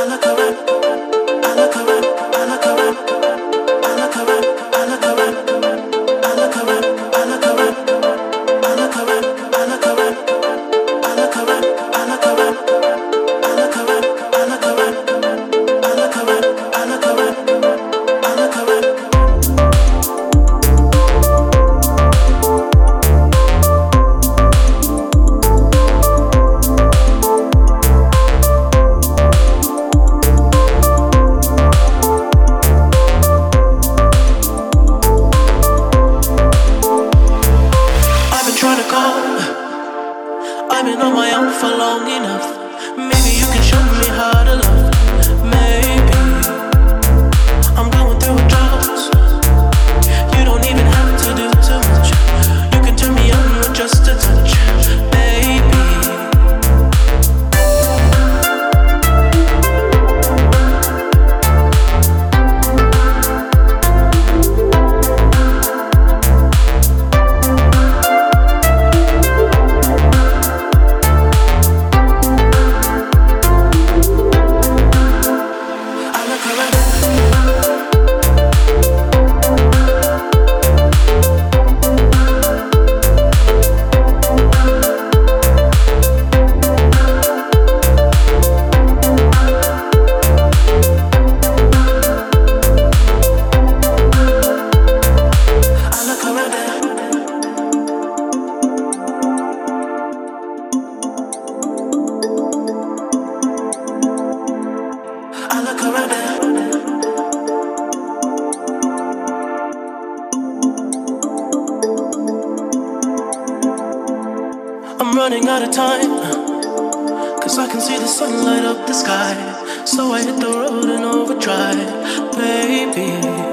I look around. love. However, running out of time. Cause I can see the sun light up the sky. So I hit the road in overdrive, baby.